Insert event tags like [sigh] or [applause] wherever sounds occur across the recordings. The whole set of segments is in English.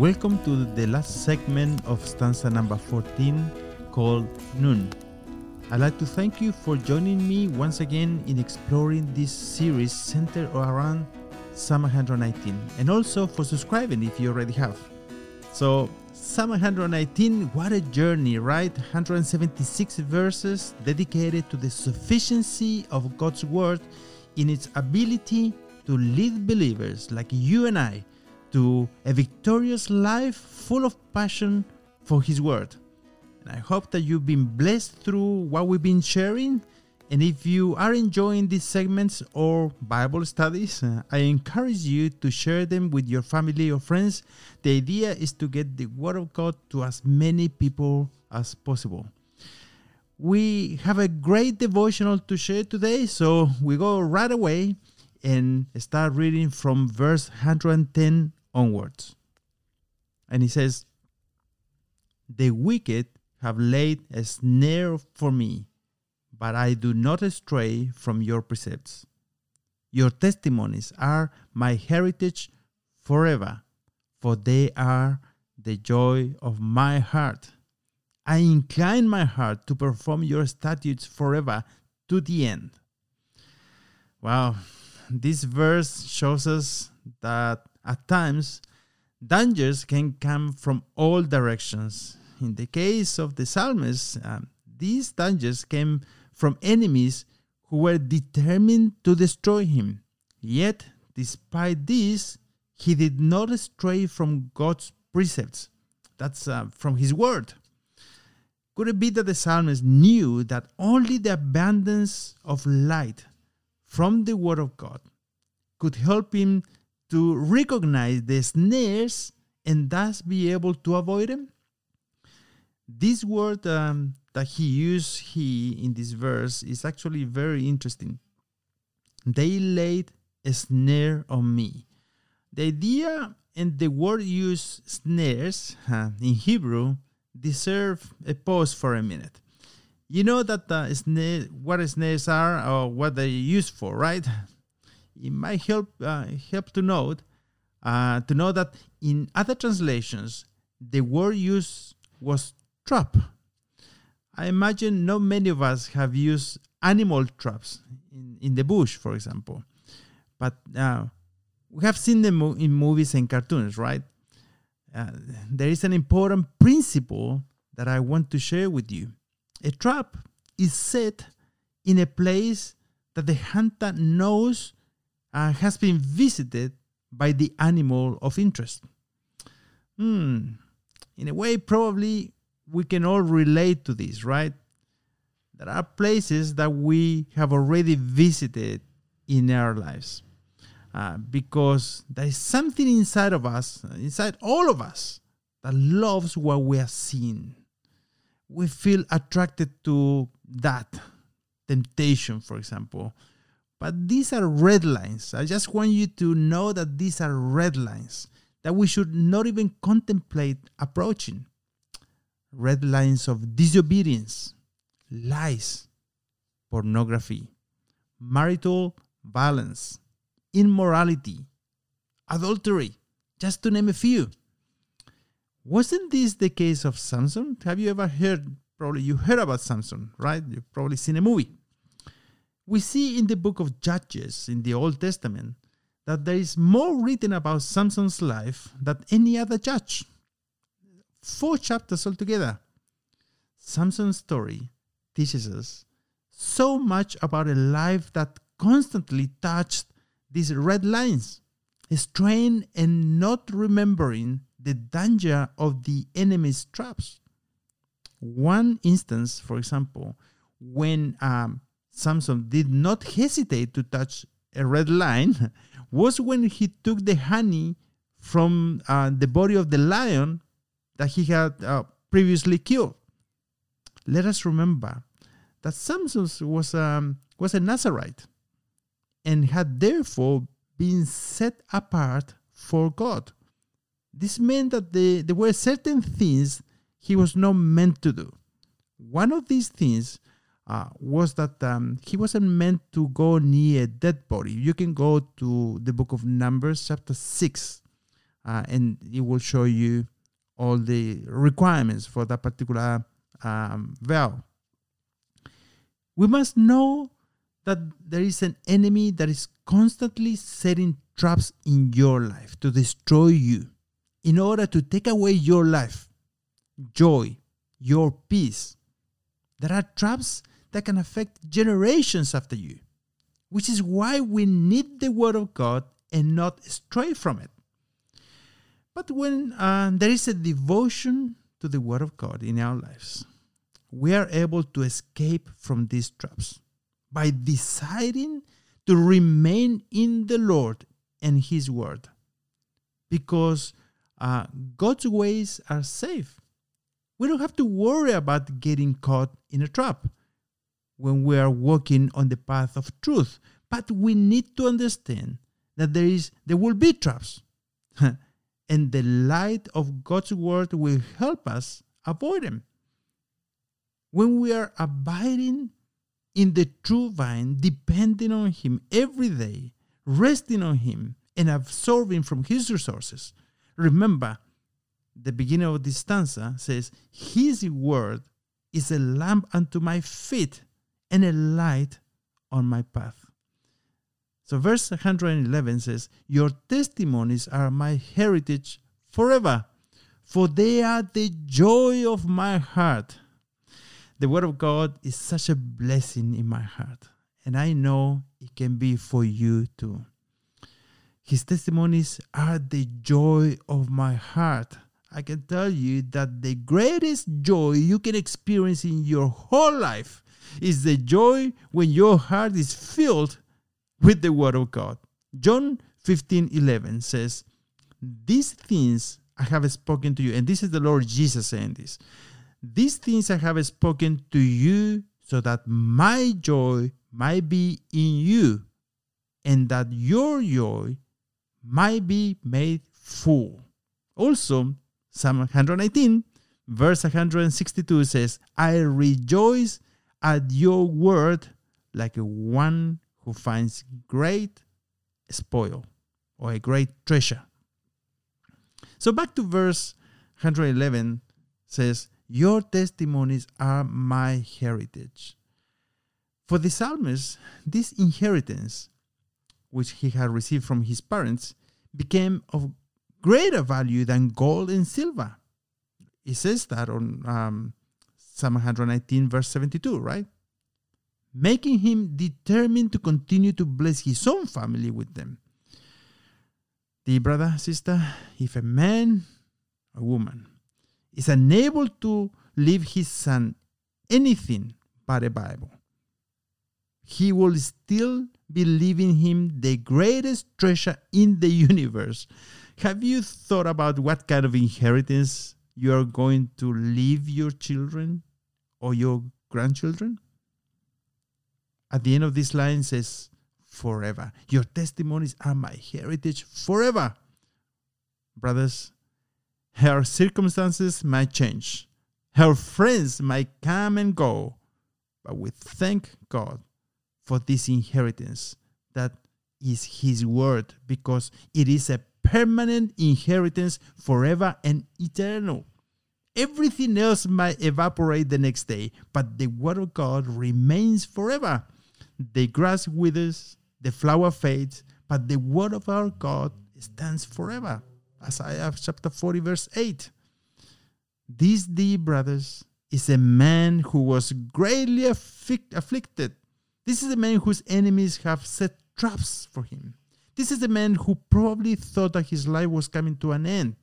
Welcome to the last segment of stanza number 14 called Nun. I'd like to thank you for joining me once again in exploring this series centered around Psalm 119 and also for subscribing if you already have. So, Psalm 119, what a journey, right? 176 verses dedicated to the sufficiency of God's Word in its ability to lead believers like you and I to a victorious life full of passion for His Word. And I hope that you've been blessed through what we've been sharing. And if you are enjoying these segments or Bible studies, uh, I encourage you to share them with your family or friends. The idea is to get the Word of God to as many people as possible. We have a great devotional to share today, so we go right away and start reading from verse 110 onwards. And he says, The wicked have laid a snare for me, but I do not stray from your precepts. Your testimonies are my heritage forever, for they are the joy of my heart. I incline my heart to perform your statutes forever to the end. Wow, this verse shows us that at times dangers can come from all directions. In the case of the psalmist, um, these dangers came from enemies who were determined to destroy him. Yet, despite this, he did not stray from God's precepts. That's uh, from his word. Could it be that the psalmist knew that only the abundance of light from the word of God could help him to recognize the snares and thus be able to avoid them? This word um, that he used he in this verse is actually very interesting. They laid a snare on me. The idea and the word used snares [laughs] uh, in Hebrew deserve a pause for a minute. You know that uh, snare, what snares are or what they're used for, right? It might help uh, help to note uh, to know that in other translations the word used was trap. I imagine not many of us have used animal traps in, in the bush, for example, but uh, we have seen them in movies and cartoons, right? Uh, there is an important principle that I want to share with you. A trap is set in a place that the hunter knows uh, has been visited by the animal of interest. Hmm. In a way, probably we can all relate to this, right? There are places that we have already visited in our lives uh, because there is something inside of us, inside all of us, that loves what we are seeing. We feel attracted to that temptation, for example. But these are red lines. I just want you to know that these are red lines that we should not even contemplate approaching red lines of disobedience, lies, pornography, marital violence, immorality, adultery, just to name a few. Wasn't this the case of Samson? Have you ever heard? Probably you heard about Samson, right? You've probably seen a movie. We see in the book of Judges in the Old Testament that there is more written about Samson's life than any other judge four chapters altogether. Samson's story teaches us so much about a life that constantly touched these red lines, straying and not remembering the danger of the enemy's traps. One instance, for example, when um, Samson did not hesitate to touch a red line was when he took the honey from uh, the body of the lion that he had uh, previously killed. Let us remember that Samson was, um, was a Nazarite and had therefore been set apart for God. This meant that the, there were certain things he was not meant to do. One of these things uh, was that um, he wasn't meant to go near a dead body. You can go to the book of Numbers, chapter 6, uh, and it will show you all the requirements for that particular um, vow. We must know that there is an enemy that is constantly setting traps in your life to destroy you in order to take away your life, joy, your peace. There are traps that can affect generations after you, which is why we need the Word of God and not stray from it. But when uh, there is a devotion to the Word of God in our lives, we are able to escape from these traps by deciding to remain in the Lord and His Word. Because uh, God's ways are safe. We don't have to worry about getting caught in a trap when we are walking on the path of truth. But we need to understand that there is there will be traps. [laughs] and the light of God's word will help us avoid them. When we are abiding in the true vine, depending on Him every day, resting on Him, and absorbing from His resources. Remember, the beginning of this stanza says, His word is a lamp unto my feet and a light on my path. So, verse 111 says, Your testimonies are my heritage forever, for they are the joy of my heart. The Word of God is such a blessing in my heart, and I know it can be for you too. His testimonies are the joy of my heart. I can tell you that the greatest joy you can experience in your whole life is the joy when your heart is filled with the Word of God. John 15 11 says, These things I have spoken to you, and this is the Lord Jesus saying this. These things I have spoken to you so that my joy might be in you and that your joy might be made full. Also, Psalm 119, verse 162 says, I rejoice at your word like one who finds great spoil or a great treasure. So back to verse 111 says, your testimonies are my heritage. For the psalmist, this inheritance, which he had received from his parents, became of greater value than gold and silver. He says that on um, Psalm 119, verse 72, right? Making him determined to continue to bless his own family with them. The brother, sister, if a man, a woman, is unable to leave his son anything but a Bible. He will still be leaving him the greatest treasure in the universe. Have you thought about what kind of inheritance you are going to leave your children or your grandchildren? At the end of this line says, forever. Your testimonies are my heritage forever. Brothers her circumstances might change. Her friends might come and go. But we thank God for this inheritance that is His word because it is a permanent inheritance forever and eternal. Everything else might evaporate the next day, but the word of God remains forever. The grass withers, the flower fades, but the word of our God stands forever. Isaiah chapter 40, verse 8. This, dear brothers, is a man who was greatly afflicted. This is a man whose enemies have set traps for him. This is a man who probably thought that his life was coming to an end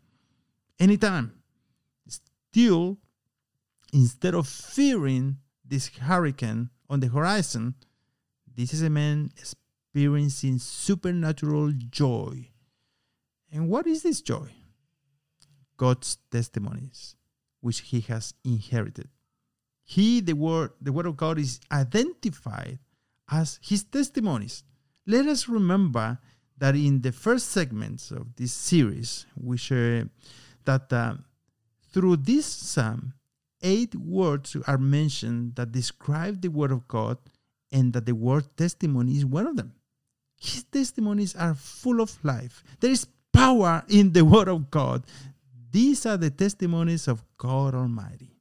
anytime. Still, instead of fearing this hurricane on the horizon, this is a man experiencing supernatural joy and what is this joy? God's testimonies, which he has inherited. He, the word, the word of God, is identified as his testimonies. Let us remember that in the first segments of this series, we share that uh, through this psalm, eight words are mentioned that describe the word of God, and that the word testimony is one of them. His testimonies are full of life. There is power in the Word of God. These are the testimonies of God Almighty.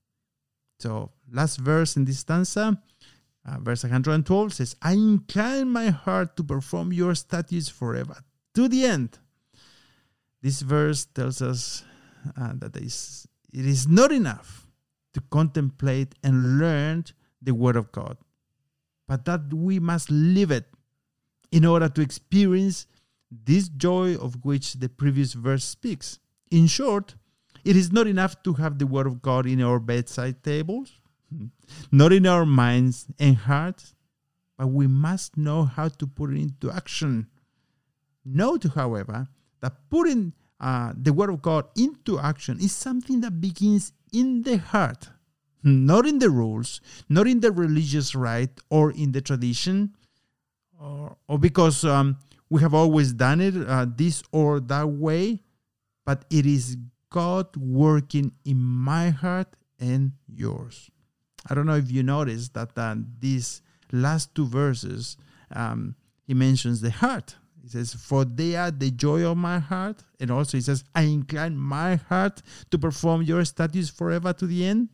So, last verse in this stanza, uh, verse 112 says, I incline my heart to perform your statutes forever to the end. This verse tells us uh, that it is, it is not enough to contemplate and learn the Word of God, but that we must live it in order to experience this joy of which the previous verse speaks. In short, it is not enough to have the Word of God in our bedside tables, [laughs] not in our minds and hearts, but we must know how to put it into action. Note, however, that putting uh, the Word of God into action is something that begins in the heart, not in the rules, not in the religious rite or in the tradition, or, or because um, we have always done it uh, this or that way, but it is God working in my heart and yours. I don't know if you noticed that uh, these last two verses, um, he mentions the heart. He says, For they are the joy of my heart. And also he says, I incline my heart to perform your statutes forever to the end.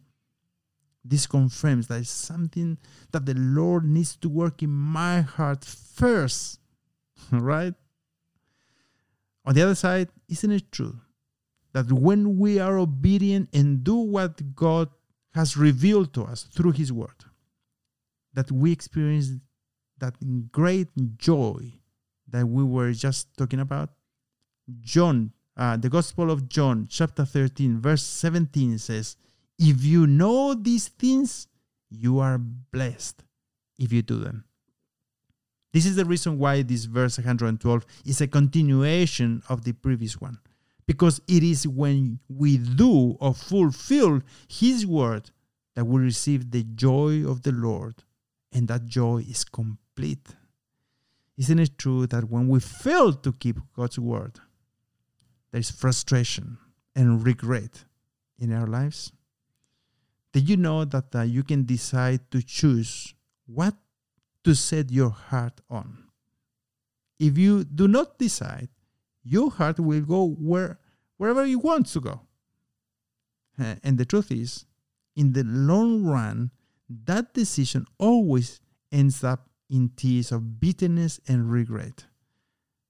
This confirms that it's something that the Lord needs to work in my heart first [laughs] right? On the other side, isn't it true that when we are obedient and do what God has revealed to us through His Word, that we experience that great joy that we were just talking about? John, uh, the Gospel of John, chapter 13, verse 17 says, If you know these things, you are blessed if you do them. This is the reason why this verse 112 is a continuation of the previous one. Because it is when we do or fulfill His word that we receive the joy of the Lord, and that joy is complete. Isn't it true that when we fail to keep God's word, there is frustration and regret in our lives? Did you know that uh, you can decide to choose what to set your heart on. If you do not decide, your heart will go where, wherever you want to go. And the truth is, in the long run, that decision always ends up in tears of bitterness and regret.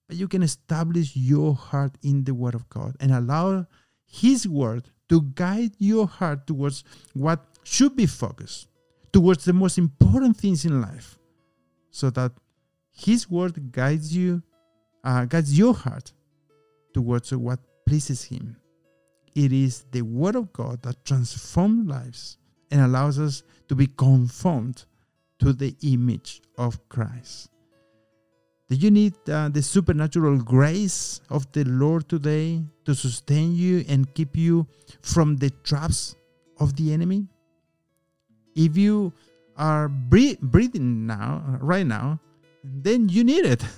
But you can establish your heart in the Word of God and allow His Word to guide your heart towards what should be focused, towards the most important things in life so that His word guides you, uh, guides your heart towards what pleases Him. It is the word of God that transforms lives and allows us to be conformed to the image of Christ. Do you need uh, the supernatural grace of the Lord today to sustain you and keep you from the traps of the enemy? If you are breathing now, right now, then you need it. [laughs]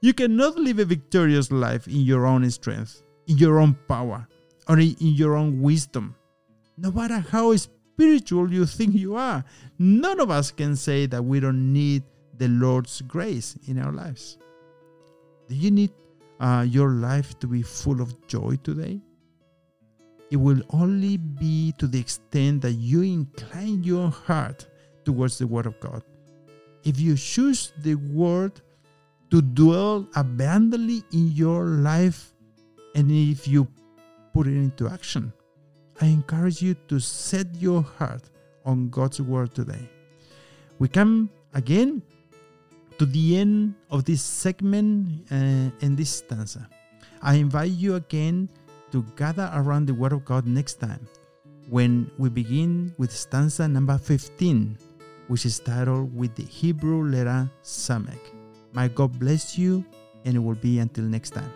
You cannot live a victorious life in your own strength, in your own power, or in your own wisdom. No matter how spiritual you think you are, none of us can say that we don't need the Lord's grace in our lives. Do you need uh, your life to be full of joy today? It will only be to the extent that you incline your heart towards the Word of God. If you choose the Word to dwell abundantly in your life, and if you put it into action, I encourage you to set your heart on God's Word today. We come again to the end of this segment uh, and this stanza. I invite you again to gather around the Word of God next time when we begin with stanza number 15 which is titled with the Hebrew letter Samek. My God bless you, and it will be until next time.